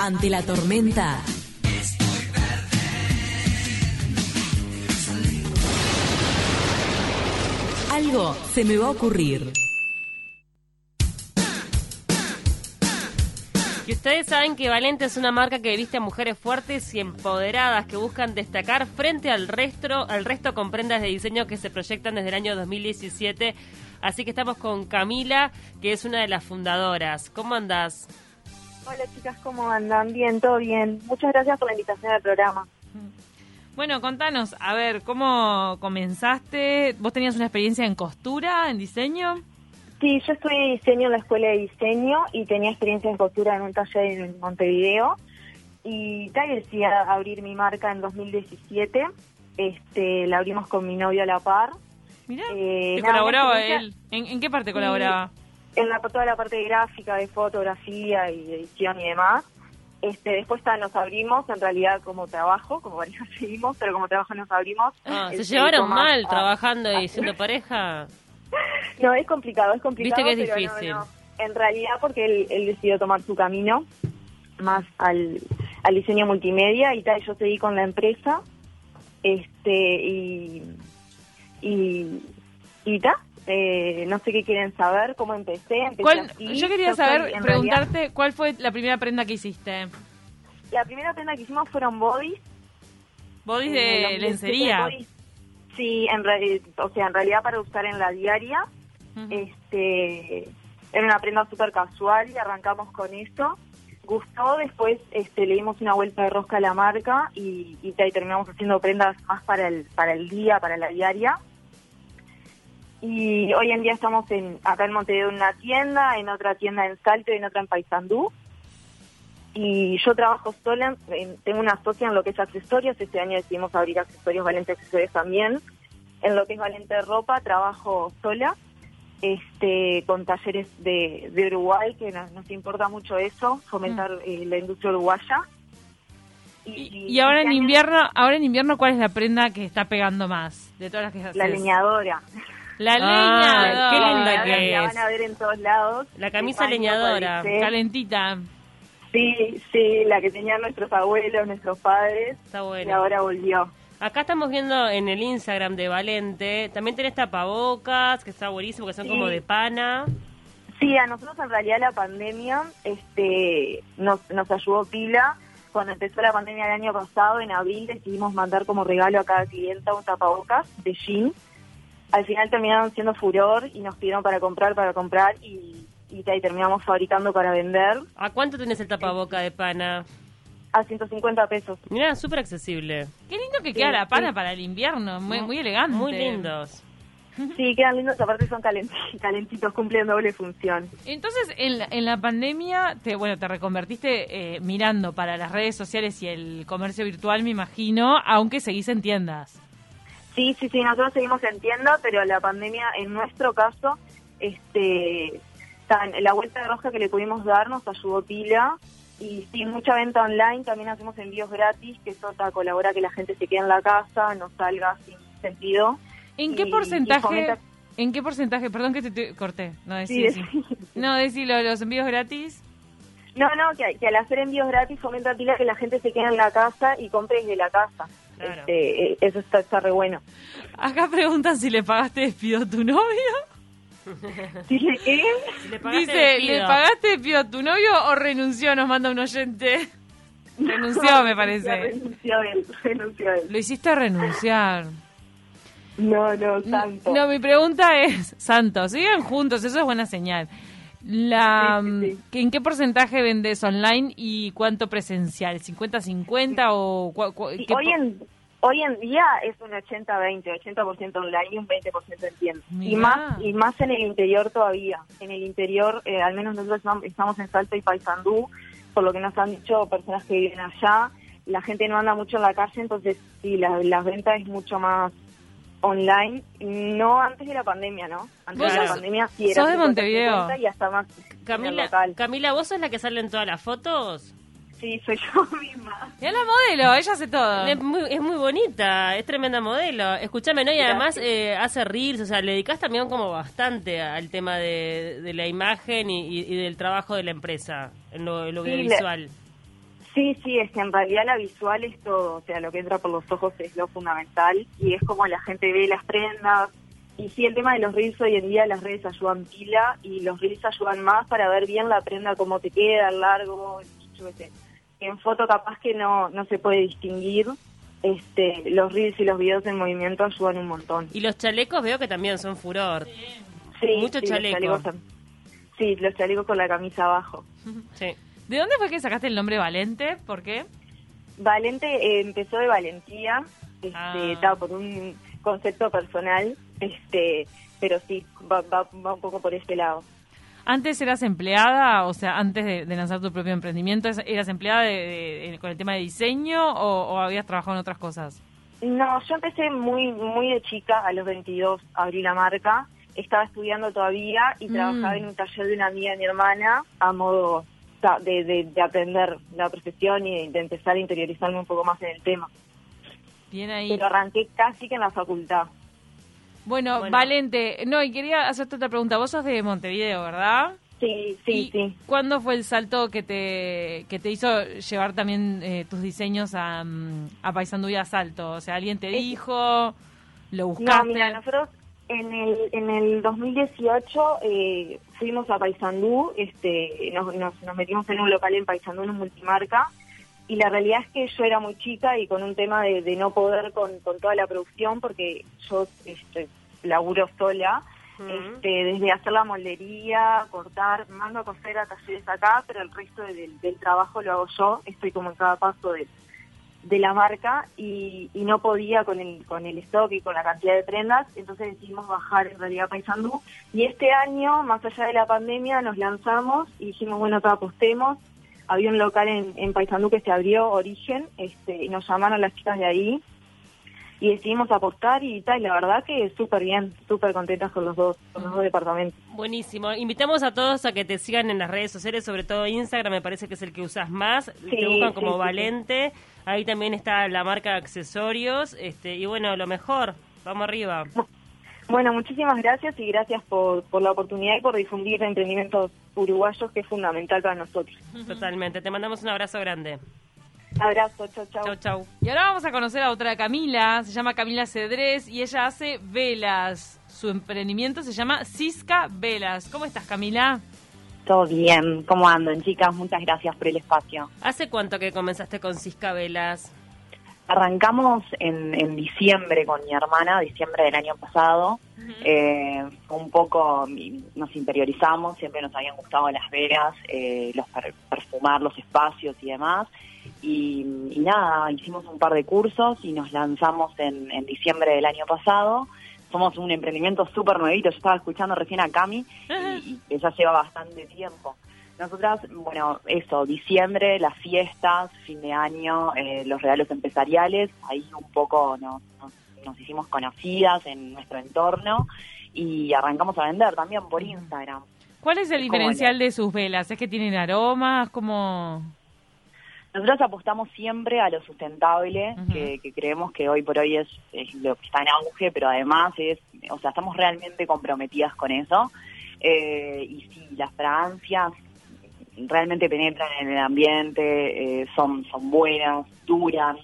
Ante la tormenta. Algo se me va a ocurrir. Y ustedes saben que Valente es una marca que viste a mujeres fuertes y empoderadas que buscan destacar frente al resto, al resto con prendas de diseño que se proyectan desde el año 2017. Así que estamos con Camila, que es una de las fundadoras. ¿Cómo andás? Hola chicas, ¿cómo andan? Bien, todo bien. Muchas gracias por la invitación al programa. Bueno, contanos, a ver, ¿cómo comenzaste? ¿Vos tenías una experiencia en costura, en diseño? Sí, yo estudié diseño en la escuela de diseño y tenía experiencia en costura en un taller en Montevideo. Y tal, decidí abrir mi marca en 2017. Este, la abrimos con mi novio a la par. Mirá, Eh, ¿te nada, colaboraba él? ¿En, en qué parte colaboraba? En la, toda la parte de gráfica, de fotografía y edición y demás. Este, después ta, nos abrimos, en realidad como trabajo, como varios seguimos, pero como trabajo nos abrimos. Ah, ¿Se Este, llevaron mal a- trabajando y siendo pareja? No, es complicado, es complicado. Viste que es no, difícil. no. En realidad porque él, él decidió tomar su camino más al, al diseño multimedia y tal, yo seguí con la empresa este y y, y ta, eh, no sé qué quieren saber, cómo empecé. empecé ¿Cuál- así. yo quería saber, preguntarte, realidad, ¿cuál fue la primera prenda que hiciste? la primera prenda que hicimos fueron bodies. ¿Bodies en de el 2017, lencería? bodies, Sí, en o sea, en realidad para usar en la diaria. Este era una prenda súper casual y arrancamos con eso gustó después este le dimos una vuelta de rosca a la marca y, y, y terminamos haciendo prendas más para el para el día para la diaria y hoy en día estamos en acá en Montevideo en una tienda en otra tienda en Salto y en otra en Paysandú. Y yo trabajo sola en- tengo una socia en lo que es accesorios este año decidimos abrir accesorios Valente Accesorios también. En lo que es Valente Ropa trabajo sola este con talleres de, de Uruguay que nos, nos importa mucho eso fomentar eh, la industria uruguaya. Y, y ahora en este invierno, ahora en invierno, ¿cuál es la prenda que está pegando más de todas las que haces? la leñadora La Ah, leñadora. qué linda que es. la van a ver en todos lados La camisa leñadora. Calentita. sí sí la que tenían nuestros abuelos nuestros padres Está y bueno. ahora volvió Acá estamos viendo en el Instagram de Valente, también tenés tapabocas, que está buenísimo, que son Sí. como de pana. Sí, a nosotros en realidad la pandemia este, nos, nos ayudó pila. Cuando empezó la pandemia el año pasado, en abril, decidimos mandar como regalo a cada clienta un tapabocas de jean. Al final terminaron siendo furor y nos pidieron para comprar, para comprar y, y, ta- y terminamos fabricando para vender ¿A cuánto tenés el tapaboca de pana? a 150 pesos. Mira, súper accesible. Qué lindo que Sí, queda la pana sí. para el invierno, muy, muy elegante. Muy lindos. Sí, quedan lindos, aparte son calent- calentitos, cumplen doble función. Entonces, en la, en la pandemia, te, bueno, te reconvertiste eh, mirando para las redes sociales y el comercio virtual, me imagino, aunque seguís en tiendas. Sí, sí, sí, nosotros seguimos en tienda, pero la pandemia, en nuestro caso, este, tan- la vuelta de rosca que le pudimos dar nos ayudó pila. Y sí, mucha venta online, también hacemos envíos gratis, que eso colabora que la gente se quede en la casa, no salga sin sentido. ¿En qué Y- y porcentaje? fomenta- ¿En qué porcentaje? Perdón que te, te corté. No, Sí, decí, decí. No, los envíos gratis. No, no, que, que al hacer envíos gratis fomenta pila que la gente se quede en la casa y compre desde la casa. Claro. Este, eh, eso está, está re bueno. Acá preguntan si le pagaste despido a tu novio. ¿Sí, qué? Si le pagaste Dice, despido. ¿le pagaste despido a tu novio o renunció? Nos manda un oyente. Renunció, me parece. Renunció él, renunció él. Lo hiciste renunciar. No, no, tanto. No, mi pregunta es, Santos, sigan juntos, eso es buena señal. La, Sí, sí, sí. mm, ¿En qué porcentaje vendes online y cuánto presencial? ¿50-50 o cua- cua- qué hoy en hoy en día es un 80-20, 80%, online y un 20% en tienda. Y más y más en el interior todavía. En el interior, eh, al menos nosotros estamos- en Salto y Paysandú, por lo que nos han dicho personas que viven allá. La gente no anda mucho en la calle, entonces sí, la, las ventas es mucho más online. No antes de la pandemia, ¿no? Antes Vos de la sos- pandemia sí era sos de 50, Montevideo. 50 y hasta más en el Camila, local. Camila, ¿vos sos la que sale en todas las fotos? Sí, soy yo misma. Mirá la modelo, ella hace todo. Es muy, es muy bonita, es tremenda modelo. Escúchame, ¿no? Y además eh, hace reels, o sea, le dedicas también como bastante al tema de, de la imagen y, y- y del trabajo de la empresa, en lo, en lo Sí, le-. Sí, sí, es que en realidad la visual es todo, o sea, lo que entra por los ojos es lo fundamental y es como la gente ve las prendas. Y sí, el tema de los reels hoy en día las redes ayudan pila y los reels ayudan más para ver bien la prenda, cómo te queda, el largo, yo qué sé. En foto capaz que no, no se puede distinguir, este, los reels y los videos en movimiento ayudan un montón. Y los chalecos veo que también son furor. Sí, Mucho sí, los chaleco. chalecos sí, los chalecos con la camisa abajo. Sí. ¿De dónde fue que sacaste el nombre Valente? ¿Por qué? Valente eh, empezó de valentía, este, Ah. estaba por un concepto personal, este, pero sí, va, va, va un poco por este lado. ¿Antes eras empleada, o sea, antes de, de lanzar tu propio emprendimiento, eras empleada de- con el tema de diseño o, o habías trabajado en otras cosas? No, yo empecé muy muy de chica, a los 22 abrí la marca, estaba estudiando todavía y Mm. trabajaba en un taller de una amiga de mi hermana a modo de, de, de aprender la profesión y de empezar a interiorizarme un poco más en el tema. Bien ahí. Pero arranqué casi que en la facultad. Bueno, Bueno. Valente, no, y quería hacerte otra pregunta. Vos sos de Montevideo, ¿verdad? Sí, sí, ¿Y sí. ¿Cuándo fue el salto que te, que te hizo llevar también eh, tus diseños a, mm, a Paysandú y a Salto? O sea, ¿alguien te dijo? ¿Lo No, buscaste? mira, nosotros en el, en el 2018 eh, fuimos a Paysandú, este, nos, nos, nos metimos en un local en Paysandú, en un multimarca, y la realidad es que yo era muy chica y con un tema de, de no poder con, con toda la producción, porque yo este, laburo sola, este, desde hacer la moldería, cortar, mando a coser a talleres acá, pero el resto del, del trabajo lo hago yo, estoy como en cada paso de, de la marca y, y no podía con el, con el stock y con la cantidad de prendas, entonces decidimos bajar en realidad a Paysandú. Y este año, más allá de la pandemia, nos lanzamos y dijimos, bueno, acá apostemos. Había un local en, en Paysandú que se abrió, Origen, este, y nos llamaron las chicas de ahí y decidimos apostar y tal, y la verdad que súper bien, súper contentas con los dos, con los dos departamentos. Buenísimo. Invitamos a todos a que te sigan en las redes sociales, sobre todo Instagram, me parece que es el que usas más. Sí, te buscan como sí, Valente. Ahí también está la marca de accesorios. este Y bueno, lo mejor. Vamos arriba. Bueno, muchísimas gracias y gracias por, por la oportunidad y por difundir emprendimientos uruguayos que es fundamental para nosotros. Totalmente. Te mandamos un abrazo grande. Abrazo, chau, chau. Chau, chau. Y ahora vamos a conocer a otra Camila, se llama Camila Cedrés y ella hace velas. Su emprendimiento se llama Cisca Velas. ¿Cómo estás, Camila? Todo bien, ¿cómo andan chicas? Muchas gracias por el espacio. ¿Hace cuánto que comenzaste con Cisca Velas? Arrancamos en, en diciembre con mi hermana, diciembre del año pasado. Eh, un poco nos interiorizamos, siempre nos habían gustado las velas, eh, los per- perfumar los espacios y demás. Y, y nada, hicimos un par de cursos y nos lanzamos en, en diciembre del año pasado. Somos un emprendimiento súper nuevito, yo estaba escuchando recién a Cami y, y ella lleva bastante tiempo. Nosotras, bueno, eso, diciembre, las fiestas, fin de año, eh, los regalos empresariales, ahí un poco nos, nos, nos hicimos conocidas en nuestro entorno y arrancamos a vender también por Instagram. ¿Cuál es el Es como diferencial de sus velas? ¿Es que tienen aromas? como Nosotros apostamos siempre a lo sustentable, que, que creemos que hoy por hoy es, es lo que está en auge, pero además es, o sea, estamos realmente comprometidas con eso. Eh, y sí, las fragancias realmente penetran en el ambiente, eh, son, son buenas, duran,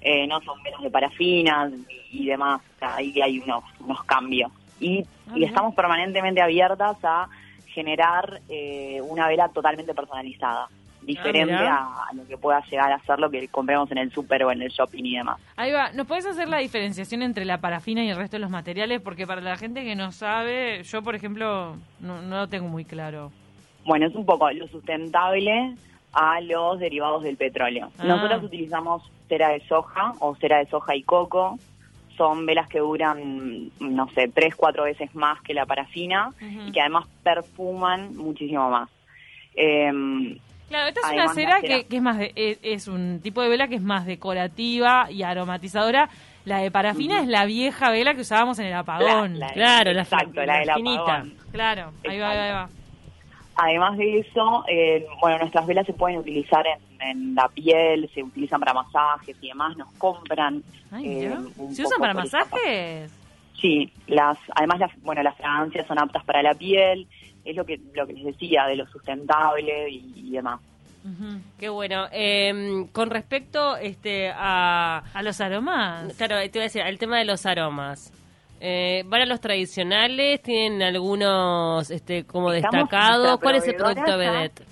eh, no son menos de parafinas y, y demás. O sea, ahí hay unos, unos cambios. Y, y estamos permanentemente abiertas a generar eh, una vela totalmente personalizada, diferente mira. a, lo que pueda llegar a ser lo que compremos en el súper o en el shopping y demás. Ahí va, ¿nos puedes hacer la diferenciación entre la parafina y el resto de los materiales? Porque para la gente que no sabe, yo por ejemplo no, no lo tengo muy claro. Bueno, es un poco lo sustentable a los derivados del petróleo. Ah. Nosotros utilizamos cera de soja o cera de soja y coco. Son velas que duran, no sé, tres, cuatro veces más que la parafina y que además perfuman muchísimo más. Em, Claro, esta es una cera que, que es más de- es, es un tipo de vela que es más decorativa y aromatizadora. La de parafina es la vieja vela que usábamos en el apagón. la- la- Claro, la exacto, la, del la finita. apagón. Claro, ahí va, ahí va. Además de eso, eh, bueno, nuestras velas se pueden utilizar en, en la piel, se utilizan para masajes y demás, nos compran. Ay, eh, ¿Se usan para masajes? Sí, las, además las, bueno, las fragancias son aptas para la piel, es lo que, lo que les decía de lo sustentable y, y demás. Qué bueno. Eh, con respecto este, a... ¿A los aromas? Claro, te iba a decir, al tema de los aromas. Eh, ¿Van a los tradicionales? ¿Tienen algunos este, como Estamos destacados? ¿Cuál es el producto vedette?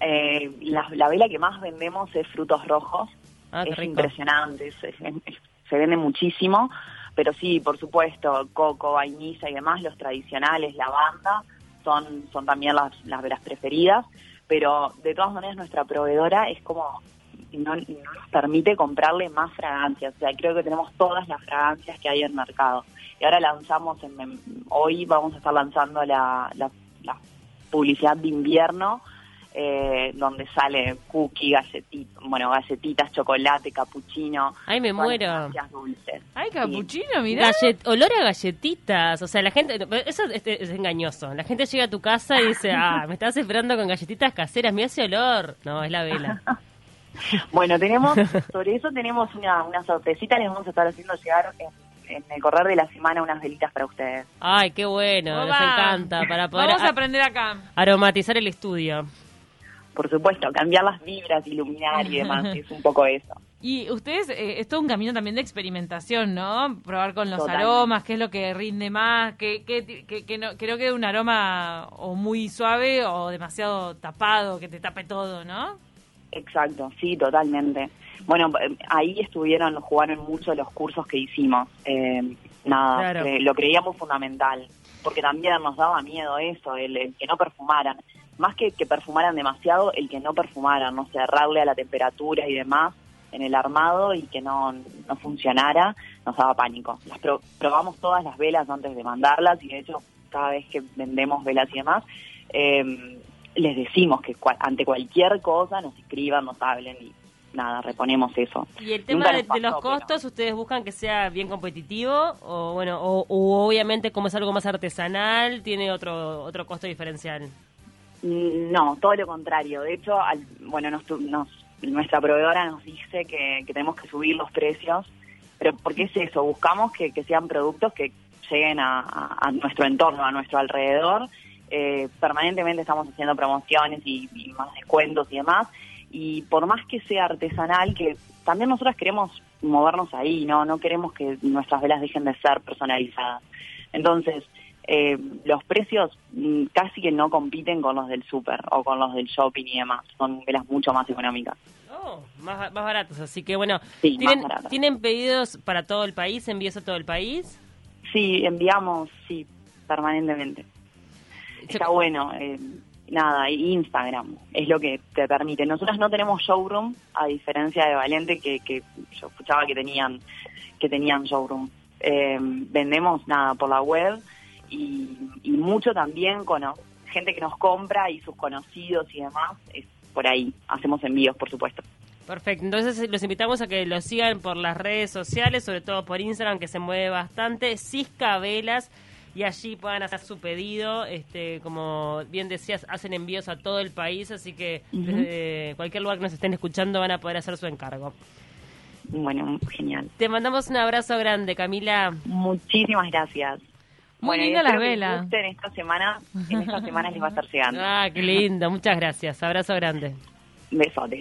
Eh, la, la vela que más vendemos es frutos rojos. Ah, qué es rico. impresionante, es- es- es- se vende muchísimo. Pero sí, por supuesto, coco, vainilla y demás, los tradicionales, lavanda, son, son también las, las velas preferidas. Pero de todas maneras, nuestra proveedora es como. No, no nos permite comprarle más fragancias. O sea, creo que tenemos todas las fragancias que hay en el mercado. Y ahora lanzamos, en, hoy vamos a estar lanzando la, la, la publicidad de invierno, eh, donde sale cookie, galletitas, bueno, galletitas, chocolate, capuchino. Ay, me muero. dulces. Ay, Sí. capuchino, mirá. Gallet- olor a galletitas. O sea, la gente. Eso es, es engañoso. La gente llega a tu casa y dice, ah, me estás esperando con galletitas caseras. Mira ese olor. No, es la vela. Bueno, tenemos, sobre eso tenemos una, una sorpresita, les vamos a estar haciendo llegar en, en el correr de la semana unas velitas para ustedes. Ay, qué bueno. Nos Oba. encanta. Para poder Vamos a- aprender acá. aromatizar el estudio. Por supuesto, cambiar las vibras, iluminar y demás, es un poco eso. Y ustedes, eh, es todo un camino también de experimentación, ¿no? Probar con los Totalmente. aromas, qué es lo que rinde más, que, que, que, que no, que no quede un aroma o muy suave o demasiado tapado, que te tape todo, ¿no? Exacto, sí, totalmente. Bueno, eh, ahí estuvieron, jugaron mucho los cursos que hicimos. Eh, nada, Claro. lo creíamos fundamental, porque también nos daba miedo eso, el, el que no perfumaran. Más que que perfumaran demasiado, el que no perfumaran, no sé, errarle a la temperatura y demás en el armado y que no, no funcionara, nos daba pánico. Las pro- probamos todas las velas antes de mandarlas y de hecho cada vez que vendemos velas y demás, eh, les decimos que cua- ante cualquier cosa nos escriban, nos hablen y nada, reponemos eso. Y el tema de, los pero- costos, ¿ustedes buscan que sea bien competitivo? O bueno, o, o obviamente como es algo más artesanal, tiene otro otro costo diferencial. No, todo lo contrario. De hecho, al- bueno, nos, nos- nuestra proveedora nos dice que, tenemos que subir los precios, pero porque es eso, buscamos que, sean productos que lleguen a, nuestro entorno, a nuestro alrededor. Eh, permanentemente estamos haciendo promociones y, más descuentos y demás. Y por más que sea artesanal, que también nosotros queremos movernos ahí, ¿no? No queremos que nuestras velas dejen de ser personalizadas. Entonces, eh, los precios mm, casi que no compiten con los del súper o con los del shopping y demás. Son velas mucho más económicas. Oh, más, más baratos. Así que bueno, Sí, ¿tienen, más baratas. ¿tienen pedidos para todo el país? ¿Envíos a todo el país? Sí, enviamos, sí, permanentemente. Está bueno. eh, nada, Instagram es lo que te permite. Nosotros no tenemos showroom, a diferencia de Valente, que, que yo escuchaba que tenían que tenían showroom. Eh, vendemos nada por la web y, y mucho también con gente que nos compra y sus conocidos y demás. Es por ahí. Hacemos envíos, por supuesto. Perfecto, entonces los invitamos a que los sigan por las redes sociales, sobre todo por Instagram, que se mueve bastante, Cisca Velas, y allí puedan hacer su pedido. Este, como bien decías, hacen envíos a todo el país, así que desde cualquier lugar que nos estén escuchando van a poder hacer su encargo. Bueno, genial. Te mandamos un abrazo grande, Camila. Muchísimas gracias. Muy bueno, linda espero la que les vela. guste En esta semana, en esta semana les va a estar llegando. Ah, qué lindo, muchas gracias. Abrazo grande. Besote.